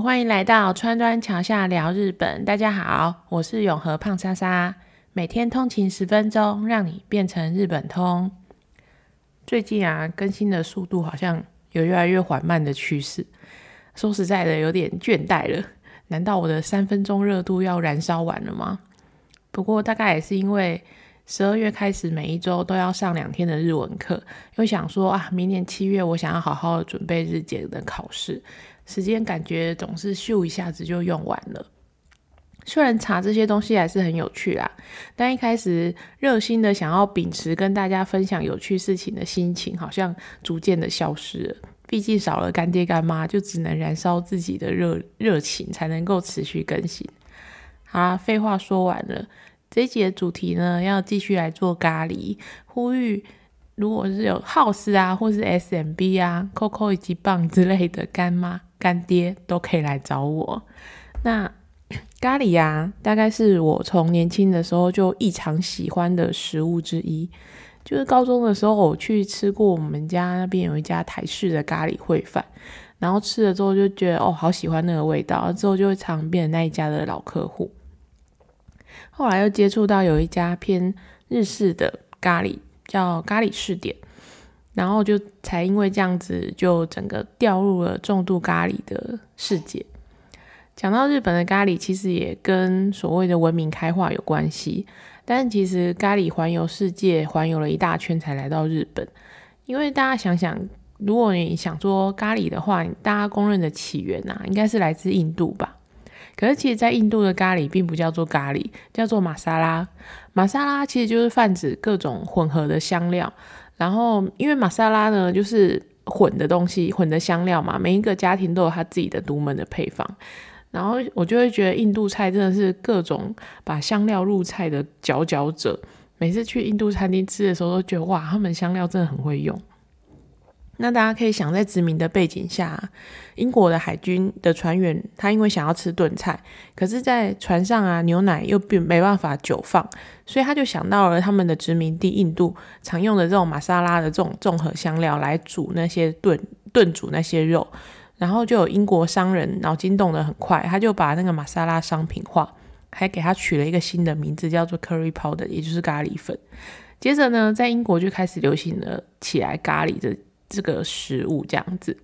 欢迎来到川端桥下聊日本。大家好，我是永和胖莎莎，每天通勤十分钟，让你变成日本通。最近啊，更新的速度好像有越来越缓慢的趋势。说实在的，有点倦怠了。难道我的三分钟热度要燃烧完了吗？不过大概也是因为十二月开始，每一周都要上两天的日文课，又想说啊，明年七月我想要好好准备日检的考试。时间感觉总是咻一下子就用完了。虽然查这些东西还是很有趣啊，但一开始热心的想要秉持跟大家分享有趣事情的心情，好像逐渐的消失了。毕竟少了干爹干妈，就只能燃烧自己的热热情，才能够持续更新。好啦，废话说完了，这一集的主题呢，要继续来做咖喱，呼吁。如果是有 House 啊，或是 SMB 啊，Coco 以及棒之类的干妈干爹都可以来找我。那咖喱呀，大概是我从年轻的时候就异常喜欢的食物之一。就是高中的时候，我去吃过我们家那边有一家台式的咖喱烩饭，然后吃了之后就觉得哦，好喜欢那个味道，之后就会常变成那一家的老客户。后来又接触到有一家偏日式的咖喱。叫咖喱试点，然后就才因为这样子，就整个掉入了重度咖喱的世界。讲到日本的咖喱，其实也跟所谓的文明开化有关系。但其实咖喱环游世界，环游了一大圈才来到日本。因为大家想想，如果你想说咖喱的话，大家公认的起源呐，应该是来自印度吧。可是，其实，在印度的咖喱并不叫做咖喱，叫做玛莎拉。玛莎拉其实就是泛指各种混合的香料。然后，因为玛莎拉呢，就是混的东西，混的香料嘛，每一个家庭都有他自己的独门的配方。然后，我就会觉得印度菜真的是各种把香料入菜的佼佼者。每次去印度餐厅吃的时候，都觉得哇，他们香料真的很会用。那大家可以想，在殖民的背景下，英国的海军的船员他因为想要吃炖菜，可是，在船上啊，牛奶又并没办法久放，所以他就想到了他们的殖民地印度常用的这种玛莎拉的这种综合香料来煮那些炖炖煮那些肉，然后就有英国商人脑筋动得很快，他就把那个玛莎拉商品化，还给他取了一个新的名字，叫做 curry powder，也就是咖喱粉。接着呢，在英国就开始流行了起来咖喱的。这个食物这样子，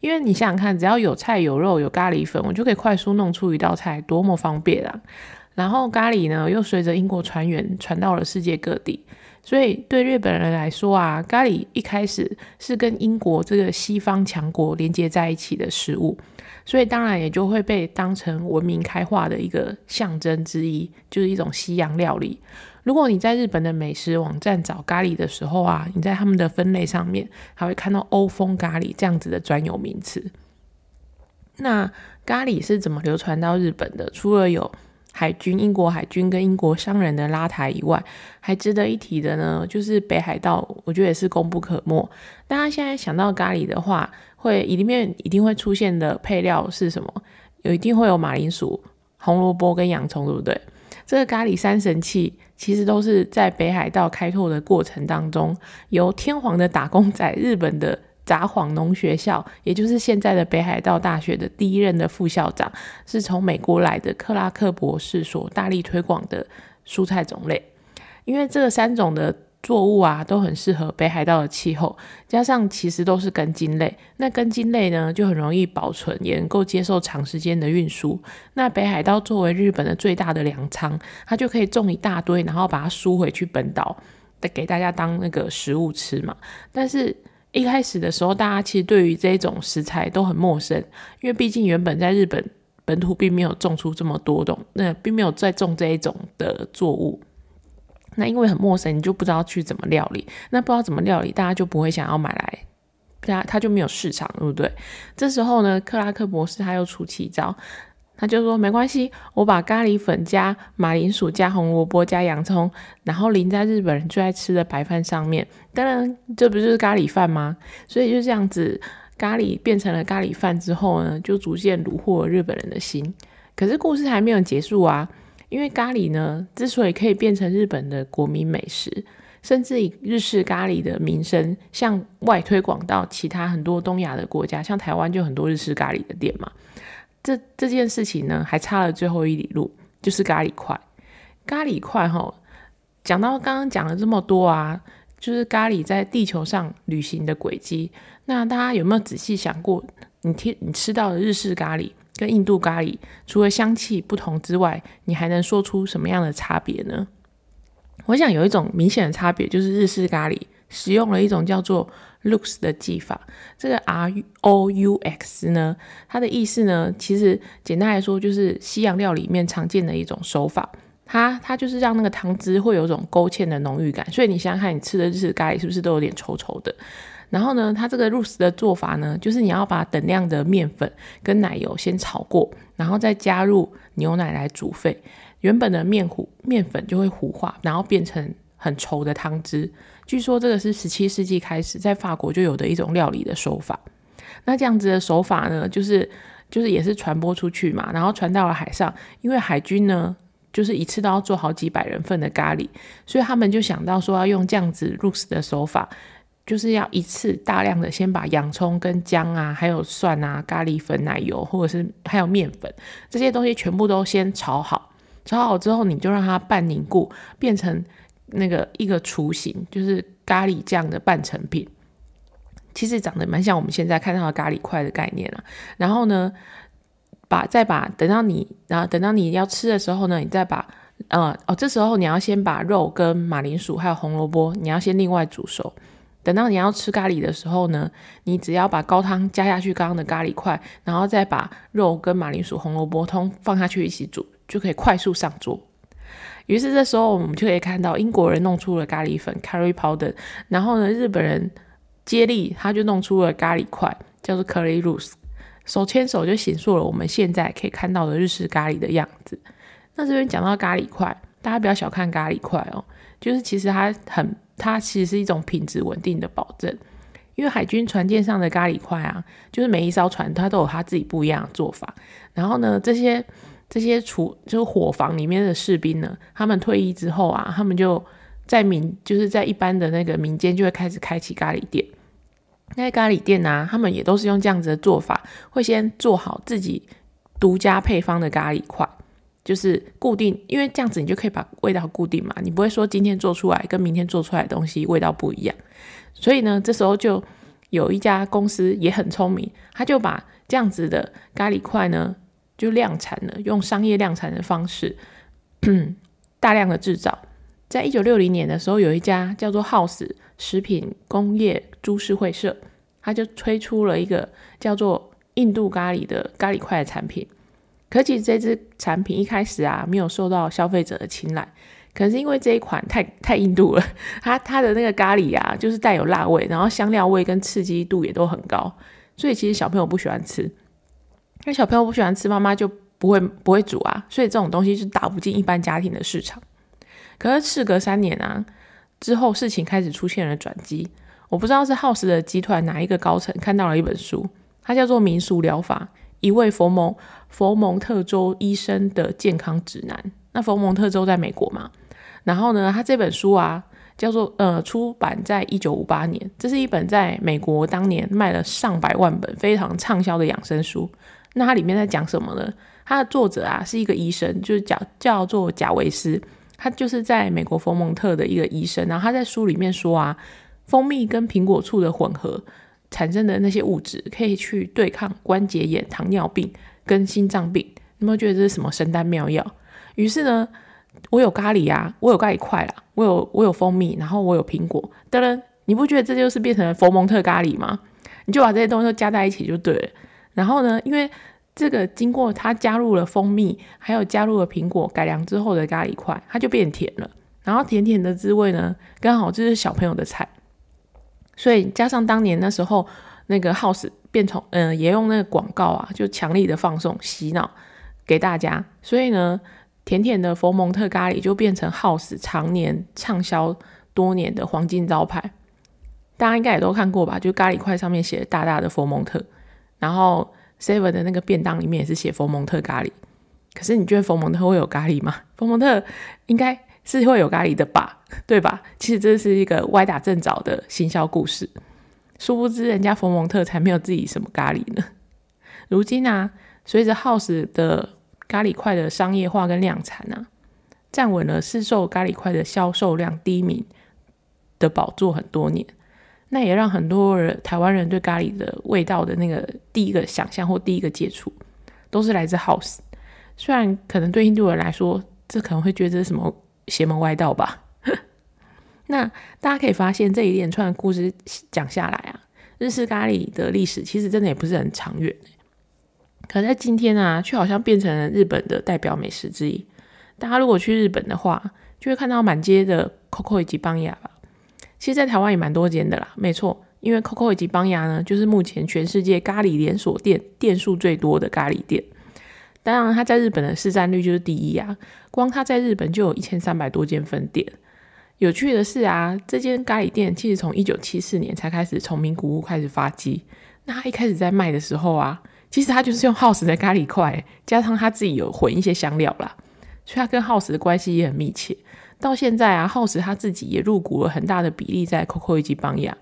因为你想想看，只要有菜有肉有咖喱粉，我就可以快速弄出一道菜，多么方便啊！然后咖喱呢，又随着英国船员传到了世界各地，所以对日本人来说啊，咖喱一开始是跟英国这个西方强国连接在一起的食物，所以当然也就会被当成文明开化的一个象征之一，就是一种西洋料理。如果你在日本的美食网站找咖喱的时候啊，你在他们的分类上面还会看到欧风咖喱这样子的专有名词。那咖喱是怎么流传到日本的？除了有海军、英国海军跟英国商人的拉台以外，还值得一提的呢，就是北海道，我觉得也是功不可没。大家现在想到咖喱的话，会里面一定会出现的配料是什么？有一定会有马铃薯、红萝卜跟洋葱，对不对？这个咖喱三神器。其实都是在北海道开拓的过程当中，由天皇的打工仔、日本的札幌农学校，也就是现在的北海道大学的第一任的副校长，是从美国来的克拉克博士所大力推广的蔬菜种类。因为这三种的。作物啊，都很适合北海道的气候，加上其实都是根茎类，那根茎类呢就很容易保存，也能够接受长时间的运输。那北海道作为日本的最大的粮仓，它就可以种一大堆，然后把它输回去本岛，给大家当那个食物吃嘛。但是一开始的时候，大家其实对于这种食材都很陌生，因为毕竟原本在日本本土并没有种出这么多种，那并没有在种这一种的作物。那因为很陌生，你就不知道去怎么料理。那不知道怎么料理，大家就不会想要买来，他他就没有市场，对不对？这时候呢，克拉克博士他又出奇招，他就说没关系，我把咖喱粉加马铃薯加红萝卜加洋葱，然后淋在日本人最爱吃的白饭上面。当然，这不就是咖喱饭吗？所以就这样子，咖喱变成了咖喱饭之后呢，就逐渐虏获了日本人的心。可是故事还没有结束啊。因为咖喱呢，之所以可以变成日本的国民美食，甚至以日式咖喱的名声向外推广到其他很多东亚的国家，像台湾就很多日式咖喱的店嘛。这这件事情呢，还差了最后一里路，就是咖喱块。咖喱块哈，讲到刚刚讲了这么多啊，就是咖喱在地球上旅行的轨迹。那大家有没有仔细想过，你听你吃到的日式咖喱跟印度咖喱，除了香气不同之外，你还能说出什么样的差别呢？我想有一种明显的差别，就是日式咖喱使用了一种叫做 Lux 的技法。这个 R O U X 呢，它的意思呢，其实简单来说就是西洋料理里面常见的一种手法。它它就是让那个汤汁会有种勾芡的浓郁感。所以你想想看，你吃的日式咖喱是不是都有点稠稠的？然后呢，它这个 Lux 的做法呢，就是你要把等量的面粉跟奶油先炒过，然后再加入牛奶来煮沸。原本的面糊面粉就会糊化，然后变成很稠的汤汁。据说这个是十七世纪开始在法国就有的一种料理的手法。那这样子的手法呢，就是就是也是传播出去嘛，然后传到了海上。因为海军呢，就是一次都要做好几百人份的咖喱，所以他们就想到说要用这样子 r o s 的手法，就是要一次大量的先把洋葱跟姜啊，还有蒜啊、咖喱粉、奶油或者是还有面粉这些东西全部都先炒好。炒好之后，你就让它半凝固，变成那个一个雏形，就是咖喱酱的半成品。其实长得蛮像我们现在看到的咖喱块的概念啊。然后呢，把再把等到你，然后等到你要吃的时候呢，你再把呃哦，这时候你要先把肉跟马铃薯还有红萝卜，你要先另外煮熟。等到你要吃咖喱的时候呢，你只要把高汤加下去刚刚的咖喱块，然后再把肉跟马铃薯、红萝卜通放下去一起煮。就可以快速上桌。于是这时候我们就可以看到英国人弄出了咖喱粉 （curry powder），然后呢，日本人接力他就弄出了咖喱块，叫做 curry loose，手牵手就形塑了我们现在可以看到的日式咖喱的样子。那这边讲到咖喱块，大家不要小看咖喱块哦，就是其实它很，它其实是一种品质稳定的保证。因为海军船舰上的咖喱块啊，就是每一艘船它都有它自己不一样的做法。然后呢，这些。这些厨就是伙房里面的士兵呢，他们退役之后啊，他们就在民就是在一般的那个民间就会开始开启咖喱店。那些咖喱店啊，他们也都是用这样子的做法，会先做好自己独家配方的咖喱块，就是固定，因为这样子你就可以把味道固定嘛，你不会说今天做出来跟明天做出来的东西味道不一样。所以呢，这时候就有一家公司也很聪明，他就把这样子的咖喱块呢。就量产了，用商业量产的方式大量的制造。在一九六零年的时候，有一家叫做 House 食品工业株式会社，他就推出了一个叫做印度咖喱的咖喱块的产品。可其实这支产品一开始啊，没有受到消费者的青睐，可能是因为这一款太太印度了，它它的那个咖喱啊，就是带有辣味，然后香料味跟刺激度也都很高，所以其实小朋友不喜欢吃。那小朋友不喜欢吃，妈妈就不会不会煮啊，所以这种东西是打不进一般家庭的市场。可是事隔三年啊，之后事情开始出现了转机。我不知道是 House 的集团哪一个高层看到了一本书，它叫做《民俗疗法：一位佛蒙佛蒙特州医生的健康指南》。那佛蒙特州在美国嘛？然后呢，他这本书啊，叫做呃，出版在一九五八年，这是一本在美国当年卖了上百万本、非常畅销的养生书。那它里面在讲什么呢？它的作者啊是一个医生，就是叫叫做贾维斯，他就是在美国佛蒙特的一个医生。然后他在书里面说啊，蜂蜜跟苹果醋的混合产生的那些物质，可以去对抗关节炎、糖尿病跟心脏病。有没有觉得这是什么神丹妙药？于是呢，我有咖喱啊，我有咖喱块啦，我有我有蜂蜜，然后我有苹果，噔噔，你不觉得这就是变成了佛蒙特咖喱吗？你就把这些东西都加在一起就对了。然后呢？因为这个经过它加入了蜂蜜，还有加入了苹果改良之后的咖喱块，它就变甜了。然后甜甜的滋味呢，刚好就是小朋友的菜。所以加上当年那时候那个 House 变成嗯，也用那个广告啊，就强力的放送洗脑给大家。所以呢，甜甜的佛蒙特咖喱就变成 House 常年畅销多年的黄金招牌。大家应该也都看过吧？就咖喱块上面写大大的佛蒙特。然后 Seven 的那个便当里面也是写佛蒙特咖喱，可是你觉得佛蒙特会有咖喱吗？佛蒙特应该是会有咖喱的吧，对吧？其实这是一个歪打正着的行销故事，殊不知人家佛蒙特才没有自己什么咖喱呢。如今啊，随着 House 的咖喱块的商业化跟量产啊，站稳了市售咖喱块的销售量第一名的宝座很多年。那也让很多人台湾人对咖喱的味道的那个第一个想象或第一个接触，都是来自 House。虽然可能对印度人来说，这可能会觉得是什么邪门歪道吧。那大家可以发现，这一连串故事讲下来啊，日式咖喱的历史其实真的也不是很长远。可在今天啊，却好像变成了日本的代表美食之一。大家如果去日本的话，就会看到满街的 Coco 以及邦雅吧。其实，在台湾也蛮多间的啦，没错，因为 Coco 以及邦雅呢，就是目前全世界咖喱连锁店店数最多的咖喱店。当然，他在日本的市占率就是第一啊，光他在日本就有一千三百多间分店。有趣的是啊，这间咖喱店其实从一九七四年才开始从名古屋开始发迹。那他一开始在卖的时候啊，其实他就是用 House 的咖喱块，加上他自己有混一些香料啦，所以他跟 House 的关系也很密切。到现在啊，House 他自己也入股了很大的比例在 Coco 以及邦雅。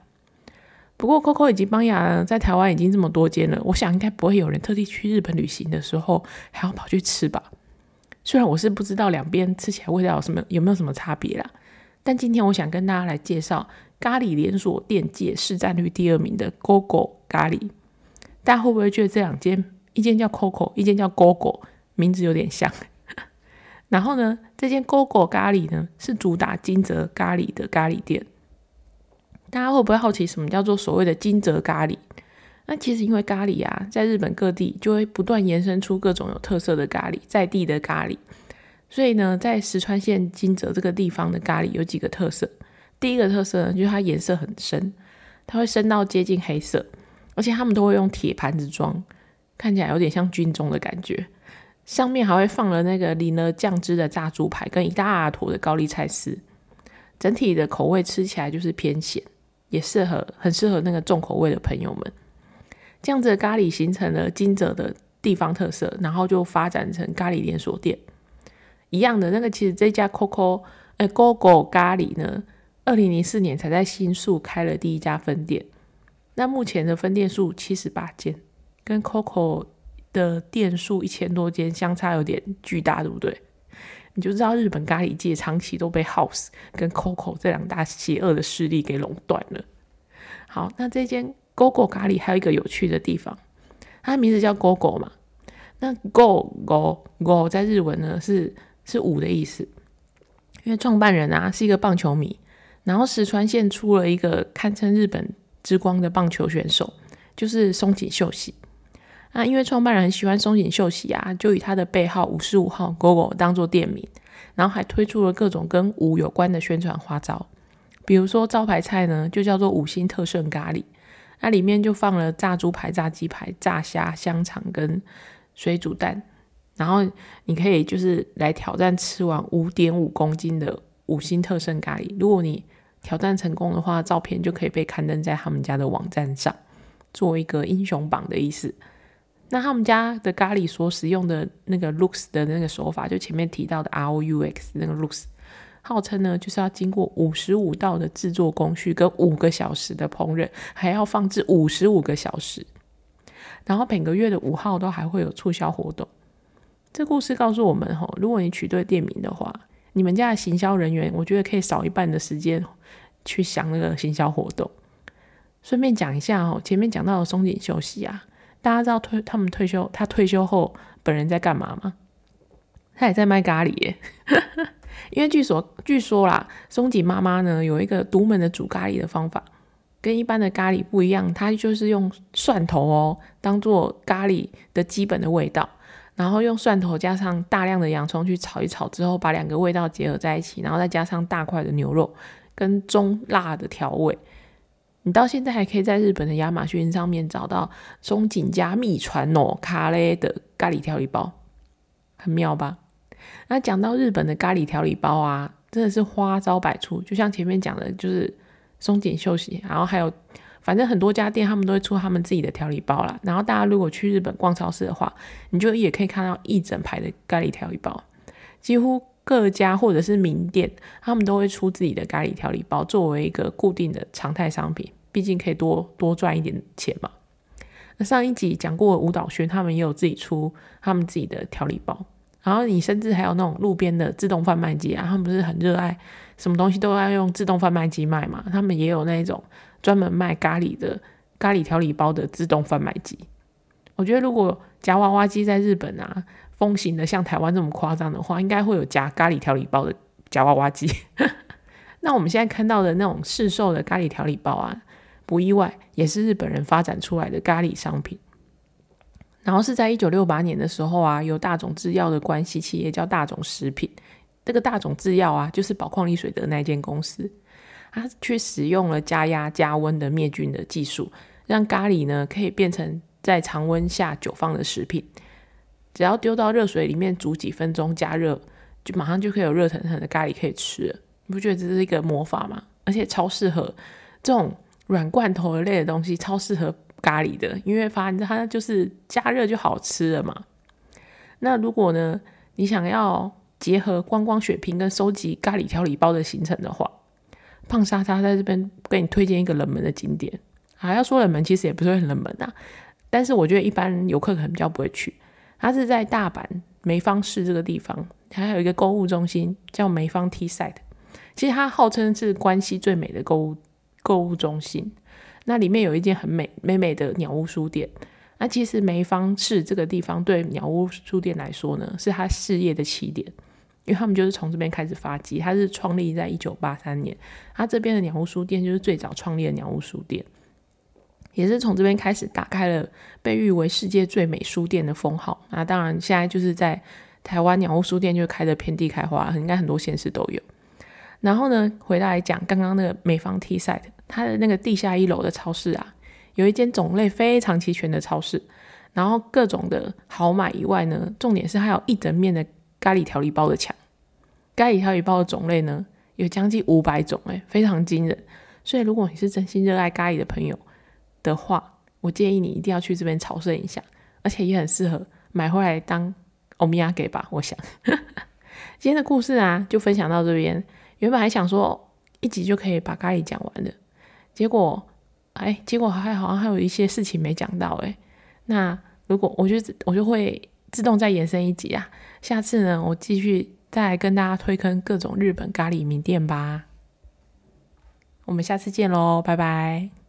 不过 Coco 已经帮雅呢，在台湾已经这么多间了，我想应该不会有人特地去日本旅行的时候还要跑去吃吧。虽然我是不知道两边吃起来味道有什么有没有什么差别啦，但今天我想跟大家来介绍咖喱连锁店界市占率第二名的 GoGo 咖喱。大家会不会觉得这两间，一间叫 Coco，一间叫 GoGo，名字有点像？然后呢，这间 GoGo 咖喱呢是主打金泽咖喱的咖喱店。大家会不会好奇什么叫做所谓的金泽咖喱？那其实因为咖喱啊，在日本各地就会不断延伸出各种有特色的咖喱，在地的咖喱。所以呢，在石川县金泽这个地方的咖喱有几个特色。第一个特色呢，就是它颜色很深，它会深到接近黑色，而且他们都会用铁盘子装，看起来有点像军中的感觉。上面还会放了那个淋了酱汁的炸猪排，跟一大坨的高丽菜丝，整体的口味吃起来就是偏咸，也适合很适合那个重口味的朋友们。这样子咖喱形成了金泽的地方特色，然后就发展成咖喱连锁店。一样的那个，其实这家 Coco 呃 GoGo 咖喱呢，二零零四年才在新宿开了第一家分店，那目前的分店数七十八间，跟 Coco。的店数一千多间，相差有点巨大，对不对？你就知道日本咖喱界长期都被 House 跟 Coco 这两大邪恶的势力给垄断了。好，那这间 GoGo 咖喱还有一个有趣的地方，它的名字叫 GoGo 嘛？那 Go Go Go 在日文呢是是五的意思，因为创办人啊是一个棒球迷，然后石川县出了一个堪称日本之光的棒球选手，就是松井秀喜。那因为创办人很喜欢松井秀喜啊，就以他的背号五十五号 GoGo 当做店名，然后还推出了各种跟五有关的宣传花招，比如说招牌菜呢就叫做五星特盛咖喱，那里面就放了炸猪排、炸鸡排、炸虾、香肠跟水煮蛋，然后你可以就是来挑战吃完五点五公斤的五星特盛咖喱，如果你挑战成功的话，照片就可以被刊登在他们家的网站上，做一个英雄榜的意思。那他们家的咖喱所使用的那个 looks 的那个手法，就前面提到的 R O U X 那个 looks，号称呢就是要经过五十五道的制作工序跟五个小时的烹饪，还要放置五十五个小时。然后每个月的五号都还会有促销活动。这故事告诉我们，吼，如果你取对店名的话，你们家的行销人员，我觉得可以少一半的时间去想那个行销活动。顺便讲一下哦，前面讲到的松井秀喜啊。大家知道退他们退休，他退休后本人在干嘛吗？他也在卖咖喱耶。因为据说据说啦，松井妈妈呢有一个独门的煮咖喱的方法，跟一般的咖喱不一样，她就是用蒜头哦当做咖喱的基本的味道，然后用蒜头加上大量的洋葱去炒一炒之后，把两个味道结合在一起，然后再加上大块的牛肉跟中辣的调味。你到现在还可以在日本的亚马逊上面找到松井家秘传哦咖喱的咖喱调理包，很妙吧？那讲到日本的咖喱调理包啊，真的是花招百出。就像前面讲的，就是松井秀喜，然后还有反正很多家店他们都会出他们自己的调理包啦。然后大家如果去日本逛超市的话，你就也可以看到一整排的咖喱调理包，几乎。各家或者是名店，他们都会出自己的咖喱调理包，作为一个固定的常态商品。毕竟可以多多赚一点钱嘛。那上一集讲过舞蹈轩，他们也有自己出他们自己的调理包。然后你甚至还有那种路边的自动贩卖机啊，他们不是很热爱什么东西都要用自动贩卖机卖嘛？他们也有那种专门卖咖喱的咖喱调理包的自动贩卖机。我觉得如果夹娃娃机在日本啊风行的像台湾这么夸张的话，应该会有夹咖喱调理包的夹娃娃机。那我们现在看到的那种市售的咖喱调理包啊，不意外也是日本人发展出来的咖喱商品。然后是在一九六八年的时候啊，有大种制药的关系企业叫大种食品，这个大种制药啊，就是宝矿力水的那间公司，它去使用了加压加温的灭菌的技术，让咖喱呢可以变成在常温下久放的食品，只要丢到热水里面煮几分钟加热，就马上就可以有热腾腾的咖喱可以吃了。你不觉得这是一个魔法吗？而且超适合这种软罐头类的东西，超适合。咖喱的，因为发现它就是加热就好吃了嘛。那如果呢，你想要结合观光血拼跟收集咖喱调理包的行程的话，胖莎莎在这边给你推荐一个冷门的景点。还要说冷门，其实也不是很冷门啊。但是我觉得一般游客可能比较不会去。它是在大阪梅芳市这个地方，还有一个购物中心叫梅芳 T site，。其实它号称是关西最美的购物购物中心。那里面有一间很美美美的鸟屋书店。那其实梅芳市这个地方对鸟屋书店来说呢，是他事业的起点，因为他们就是从这边开始发迹。它是创立在一九八三年，它这边的鸟屋书店就是最早创立的鸟屋书店，也是从这边开始打开了被誉为世界最美书店的封号。那当然，现在就是在台湾鸟屋书店就开的遍地开花，应该很多县市都有。然后呢，回来讲刚刚那个美芳 T side。它的那个地下一楼的超市啊，有一间种类非常齐全的超市，然后各种的好买以外呢，重点是还有一整面的咖喱调理包的墙。咖喱调理包的种类呢，有将近五百种，哎，非常惊人。所以如果你是真心热爱咖喱的朋友的话，我建议你一定要去这边朝圣一下，而且也很适合买回来当欧米亚给吧。我想 今天的故事啊，就分享到这边。原本还想说一集就可以把咖喱讲完的。结果，哎，结果还好像还有一些事情没讲到，哎，那如果我就我就会自动再延伸一集啊，下次呢，我继续再跟大家推坑各种日本咖喱名店吧，我们下次见喽，拜拜。